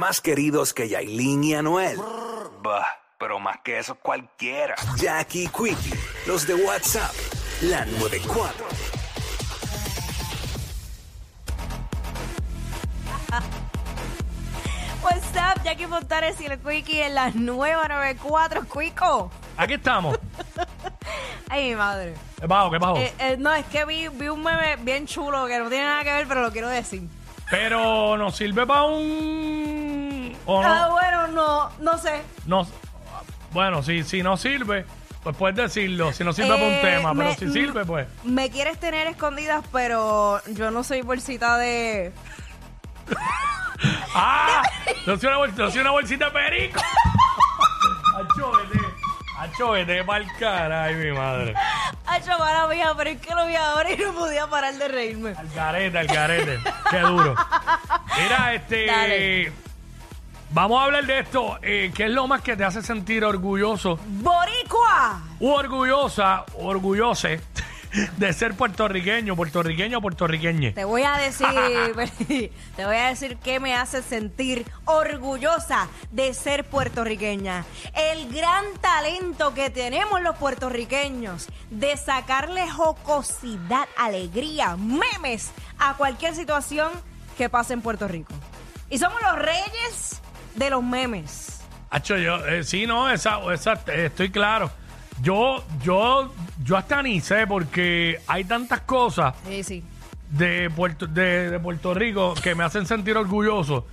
Más queridos que Yailin y Anuel. Bah, pero más que eso cualquiera. Jackie Quickie, los de WhatsApp, la 94. What's up, Jackie Fontanes y el Quickie en la nueva 94, Quico. Aquí estamos. Ay, mi madre. ¿Qué pasó? ¿Qué pasó? Eh, eh, no, es que vi, vi un meme bien chulo que no tiene nada que ver, pero lo quiero decir. Pero nos sirve para un. ¿O Ah, no? bueno, no, no sé. No- Bueno, si, si no sirve, pues puedes decirlo. Si no sirve para un Eh, tema, pero me- si sirve, pues. Me quieres tener escondidas, pero yo no soy bolsita de. ¡Ah! No soy una, bol- no soy una bolsita de perico. Acho, vete. Acho, vete pa'l cara. Ay, mi madre. Ay, chavala mía, pero es que lo vi ahora y no podía parar de reírme. Al garete, al garete. Qué duro. Mira, este. Dale. Vamos a hablar de esto. Eh, ¿Qué es lo más que te hace sentir orgulloso ¡Boricua! u orgullosa, orgullose de ser puertorriqueño, puertorriqueño o puertorriqueñe? Te voy a decir, te voy a decir que me hace sentir orgullosa de ser puertorriqueña. El gran talento que tenemos los puertorriqueños de sacarle jocosidad, alegría, memes a cualquier situación que pase en Puerto Rico. Y somos los reyes de los memes. Hacho, yo, eh, sí, no, esa, esa, eh, estoy claro. Yo, yo, yo hasta ni sé porque hay tantas cosas Sí, sí. de Puerto, de, de Puerto Rico que me hacen sentir orgulloso.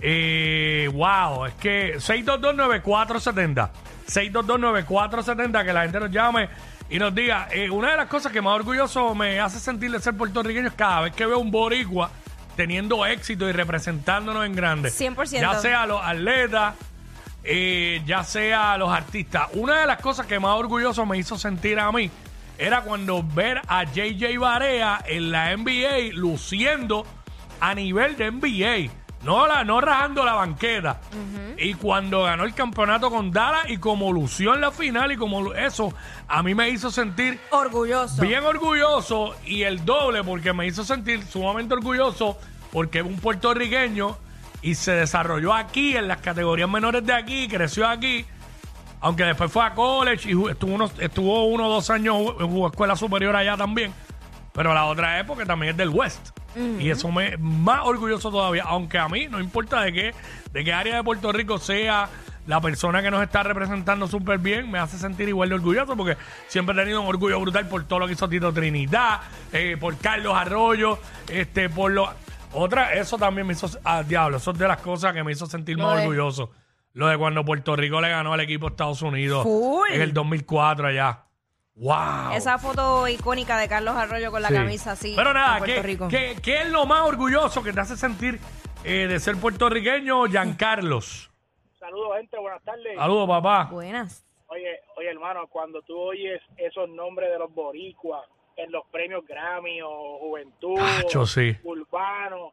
Eh, wow, es que 6229470. 6229470, que la gente nos llame y nos diga. eh, una de las cosas que más orgulloso me hace sentir de ser puertorriqueño es cada vez que veo un boricua teniendo éxito y representándonos en grande. 100%. Ya sea los atletas, eh, ya sea los artistas. Una de las cosas que más orgulloso me hizo sentir a mí era cuando ver a JJ Barea en la NBA luciendo a nivel de NBA. No, la, no rajando la banqueta. Y cuando ganó el campeonato con Dallas y como lució en la final y como eso, a mí me hizo sentir Orgulloso. bien orgulloso y el doble porque me hizo sentir sumamente orgulloso porque es un puertorriqueño y se desarrolló aquí en las categorías menores de aquí, creció aquí, aunque después fue a college y estuvo, unos, estuvo uno o dos años en jugó escuela superior allá también, pero la otra época también es del West. Y eso me más orgulloso todavía, aunque a mí no importa de qué, de qué área de Puerto Rico sea la persona que nos está representando súper bien, me hace sentir igual de orgulloso porque siempre he tenido un orgullo brutal por todo lo que hizo Tito Trinidad, eh, por Carlos Arroyo, este, por lo... Otra, eso también me hizo... Ah, diablo, eso es de las cosas que me hizo sentir Lo más de- orgulloso. Lo de cuando Puerto Rico le ganó al equipo de Estados Unidos Full. en el 2004 allá. ¡Wow! Esa foto icónica de Carlos Arroyo con la Sí. camisa así. Pero nada, en Puerto ¿qué, Rico. qué- qué es lo más orgulloso que te hace sentir eh, de ser puertorriqueño, Giancarlos? Saludos, gente, buenas tardes. Saludos, papá. Buenas. Oye, oye, hermano, cuando tú oyes esos nombres de los boricuas en los premios Grammy o Juventud, Tacho, sí. Urbano,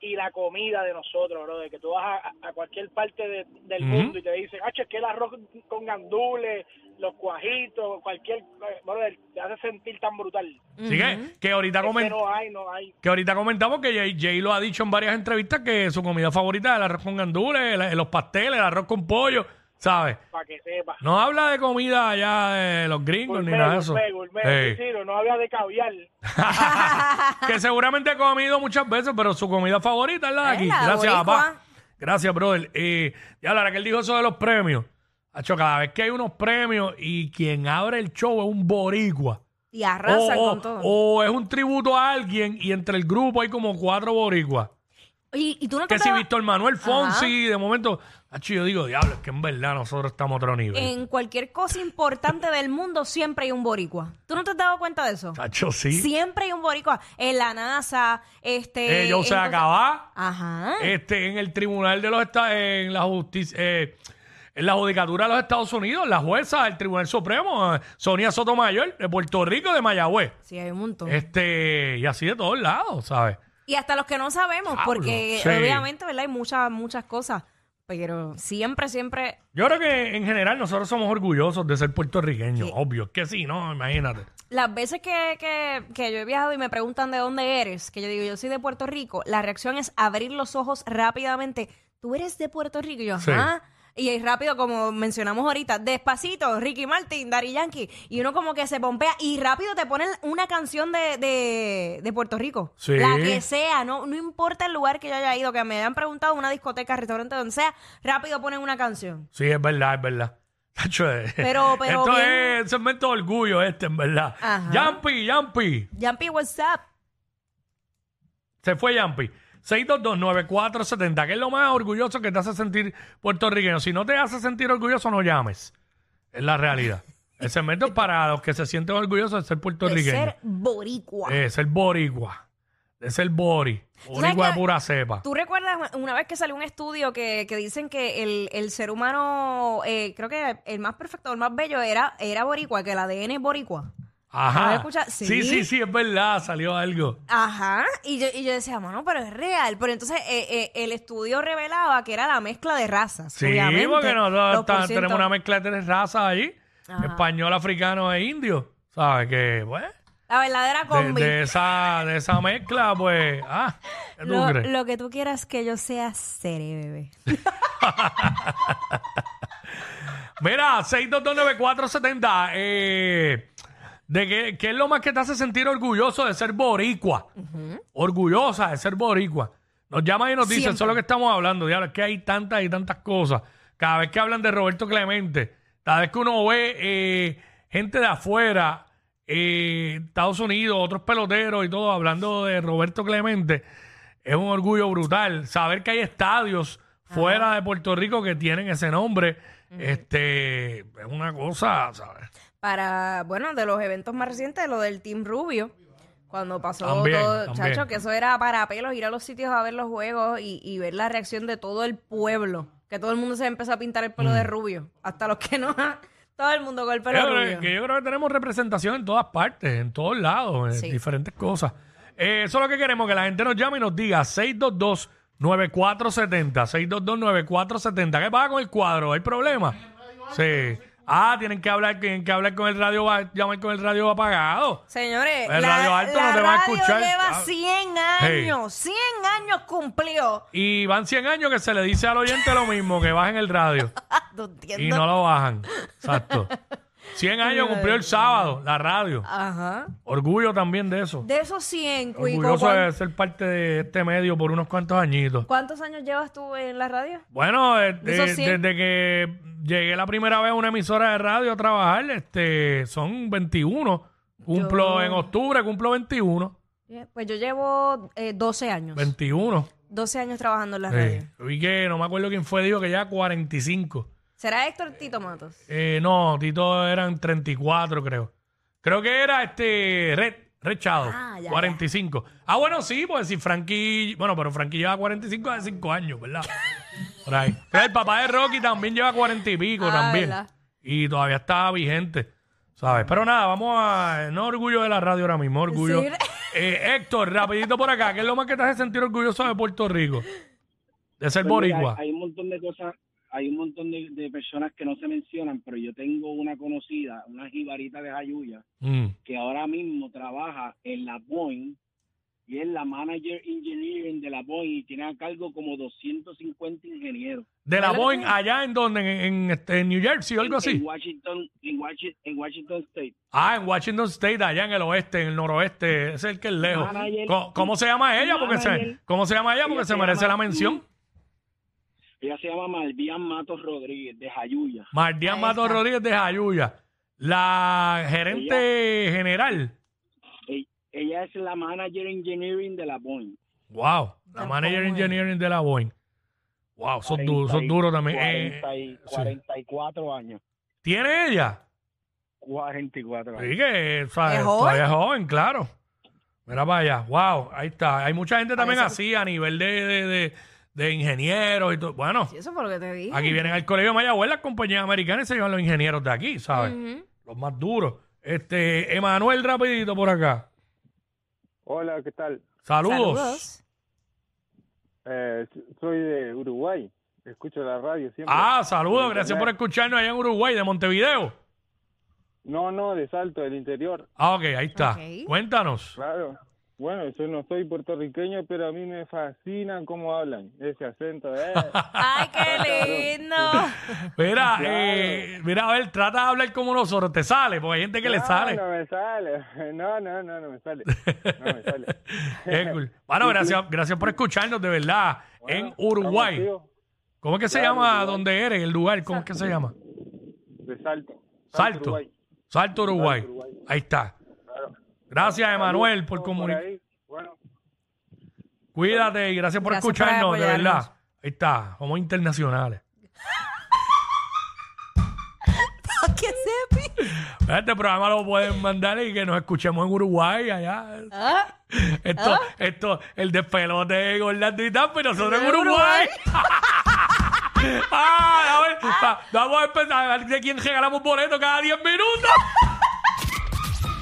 y la comida de nosotros, bro, de que tú vas a, a cualquier parte de- del Ujú. mundo y te dicen, ah, es que el arroz con gandules, los cuajitos, cualquier, eh, brother, te hace sentir tan brutal. Así que, que ahorita Es que comen- no hay, no hay. que ahorita comentamos que Jay, Jay lo ha dicho en varias entrevistas que su comida favorita es el arroz con gandules, el- los pasteles, el arroz con pollo, ¿sabes? Para que sepas. No habla de comida allá de los gringos ni nada de eso. gourmet, gourmet, Ey. sí, sí, no había de caviar. que seguramente ha comido muchas veces, pero su comida favorita es la de Es aquí. la Gracias, boricua. papá. Gracias, brother. Eh, y ahora que él dijo eso de los premios, Hacho, cada vez que hay unos premios y quien abre el show es un boricua. Y arrasan o, con todo. o es un tributo a alguien y entre el grupo hay como cuatro boricuas. y, y tú no te Que si Víctor Manuel Fonsi, de momento, yo digo, diablo, es que en verdad nosotros estamos a otro nivel. En cualquier cosa importante del mundo siempre hay un boricua. ¿Tú no te has dado cuenta de eso? Sí. Siempre hay un boricua. En la NASA, este... Eh, yo se acaba. Ajá. este, en el tribunal de los Estados, en la justicia, eh, en la judicatura de los Estados Unidos, la jueza del Tribunal Supremo, Sonia Sotomayor, de Puerto Rico, de Mayagüez. Sí, hay un montón. Este, y así de todos lados, ¿sabes? Y hasta los que no sabemos, porque sí. obviamente, ¿verdad? Hay muchas, muchas cosas. Pero siempre, siempre... Yo creo que en general nosotros somos orgullosos de ser puertorriqueños, obvio, es que sí, ¿no? Imagínate. Las veces que, que, que yo he viajado y me preguntan de dónde eres, que yo digo, yo soy de Puerto Rico, la reacción es abrir los ojos rápidamente. ¿tú eres de Puerto Rico? Y yo, Sí. Y ahí rápido, como mencionamos ahorita, despacito, Ricky Martin, Daddy Yankee. Y uno como que se pompea y rápido te ponen una canción de, de, de Puerto Rico. Sí. La que sea, no, no importa el lugar que yo haya ido, que me hayan preguntado, una discoteca, restaurante, donde sea, rápido ponen una canción. Sí, es verdad, es verdad. Eh, Pero- pero Esto bien- es un segmento de orgullo este, en verdad. Ajá. Yampi, Yampi. Jumpy, what's up? Se fue Yampi. 6229470, que es lo más orgulloso que te hace sentir puertorriqueño. Si no te hace sentir orgulloso, no llames. Es la realidad. El segmento es para los que se sienten orgullosos de ser De puertorriqueños. ser boricua. Es ser boricua. De ser bori. Boricua de pura cepa. ¿Tú recuerdas una vez que salió un estudio que, que dicen que el, el ser humano, eh, creo que el más perfecto, el más bello era, era boricua, que el ADN es boricua? ¿No lo Ajá. escuchas? Sí, Sí. sí, sí, es verdad. Salió algo. Ajá, y yo, y yo decía, bueno, pero es real. Pero entonces eh, eh, el estudio revelaba que era la mezcla de razas. Sí, obviamente. porque nosotros tenemos una mezcla de tres razas ahí. Ajá. Español, africano e indio. ¿Sabes? Que, pues, La verdadera de, combi. de esa, de esa mezcla, pues, ah, ¿qué tú lo, crees? lo que tú quieras que yo sea, seré, bebé. Mira, 6229470, eh, de qué, qué es lo más que te hace sentir orgulloso de ser boricua. Orgullosa de ser boricua. Nos llama y nos dice, eso es lo que estamos hablando, diablo, es que hay tantas y tantas cosas. Cada vez que hablan de Roberto Clemente, cada vez que uno ve eh, gente de afuera, eh, Estados Unidos, otros peloteros y todo, hablando de Roberto Clemente, es un orgullo brutal. Saber que hay estadios fuera de Puerto Rico que tienen ese nombre, este, es una cosa, ¿sabes? Para, bueno, de los eventos más recientes, lo del Team Rubio. Cuando pasó También, todo, también. chacho, que eso era para pelos, ir a los sitios a ver los juegos y, y ver la reacción de todo el pueblo. Que todo el mundo se empezó a pintar el pelo de rubio. Hasta los que no. Todo el mundo con el pelo Yo creo rubio. que yo creo que tenemos representación en todas partes, en todos lados, en Sí. diferentes cosas. Eh, eso es lo que queremos, que la gente nos llame y nos diga 622-9470. 622-9470. ¿Qué pasa con el cuadro? ¿Hay problema? Sí. Ah, tienen que hablar, tienen que hablar con el radio, llamar con el radio apagado. Señores, El la, radio alto la no te va a escuchar. lleva Ah. 100 Hey. años. 100 años cumplió. Y van 100 años que se le dice al oyente lo mismo, que bajen el radio. No y no lo bajan. Exacto. 100 años cumplió el sábado, la radio. Ajá. Orgullo también de eso. De esos 100, Cuico, Orgulloso ¿cuán- de ser parte de este medio por unos cuantos añitos. ¿cuántos años llevas tú en la radio? Bueno, eh, De esos eh, 100. desde que llegué la primera vez a una emisora de radio a trabajar, este, son 21. Cumplo Yo- en octubre, cumplo 21. Yeah, Pues yo llevo eh, 12 años. 21. 12 años trabajando en la radio. Sí. Vi que no me acuerdo quién fue, dijo que ya 45. ¿Será Héctor Tito Matos? Eh, no, Tito eran 34, creo. Creo que era este Red, Red Shadow, Ah, ya, 45. Ah, bueno, sí, pues si Frankie, bueno, pero Frankie lleva 45 hace 5 años, ¿verdad? Por ahí. Pero el papá de Rocky también lleva 40 y pico Ah, también. ¿verdad? Y todavía está vigente, ¿sabes? Pero nada, vamos a, no orgullo de la radio ahora mismo, orgullo. Sí. Eh, Héctor, rapidito por acá, ¿qué es lo más que te hace sentir orgulloso de Puerto Rico? De ser Pues mira, boricua. hay, hay un montón de cosas, hay un montón de, de personas que no se mencionan, pero yo tengo una conocida, una jibarita de Jayuya, Mm. que ahora mismo trabaja en la Boeing y es la manager engineering de la Boeing y tiene a cargo como 250 ingenieros. De la ¿Verdad Boeing allá en donde, en, en, este, en New Jersey o algo En así. Washington, en Washington, en Washington State. Ah, en Washington State, allá en el oeste, en el noroeste, es el que es lejos. Manager- ¿Cómo, cómo se llama ella? Porque se, Manager. ¿Cómo se llama ella? Porque Ella se se merece llama- la mención. Ella se llama Malvian Matos Rodríguez de Jayuya. Mardian Ahí Mato está. Rodríguez de Jayuya. La gerente general. E- Ella es la manager engineering de la Boeing. Wow. La La manager Boeing. engineering de la Boeing. Wow, son duros, son duros también. Eh, 40 y- sí. 44 años. ¿Tiene ella? 44 años. Sí, que ¿sabes? ¿Es joven? todavía es joven, claro. Mira para allá. Wow, ahí está. Hay mucha gente también así a nivel de, de, de, de ingenieros y todo. Bueno, Sí, eso fue lo que te dije. Aquí vienen al colegio de Mayagüez las compañías americanas y se llevan los ingenieros de aquí, ¿sabes? Ujú. Los más duros. Este, Emanuel, rapidito por acá. Hola, ¿qué tal? Saludos. Saludos. Eh, soy de Uruguay. Escucho la radio siempre. Ah, saludos. Gracias por escucharnos allá en Uruguay, de Montevideo. No, no, de Salto, del interior. Ah, ok, ahí está. Ok. Cuéntanos. Claro. Bueno, yo no soy puertorriqueño, pero a mí me fascina cómo hablan. Ese acento, ¿eh? ¡Ay, qué lindo! Mira, eh, mira, a ver, trata de hablar como nosotros. Te sale, porque hay gente que le sale. No me sale. No, no, no, no me sale. No me sale. Cool. Bueno, gracias, gracias por escucharnos, de verdad. en Uruguay. ¿Cómo es que se llama Uruguay. donde eres, el lugar? ¿Cómo es que se llama? De Salto. Salto. Uruguay. Salto, Uruguay. Salto, Uruguay. Ahí está. Gracias, Emanuel, por comunicar. Bueno, Cuídate y gracias por Gracias por escucharnos, de apoyarnos. verdad. Ahí está, somos internacionales. ¿Qué sepi? Este programa lo pueden mandar y que nos escuchemos en Uruguay, allá. ¿Ah? Esto, esto, el despelote de Orlando y Tampa y nosotros en En Uruguay. ah, a ver, va- vamos a empezar a ver de quién regalamos boletos cada 10 minutos.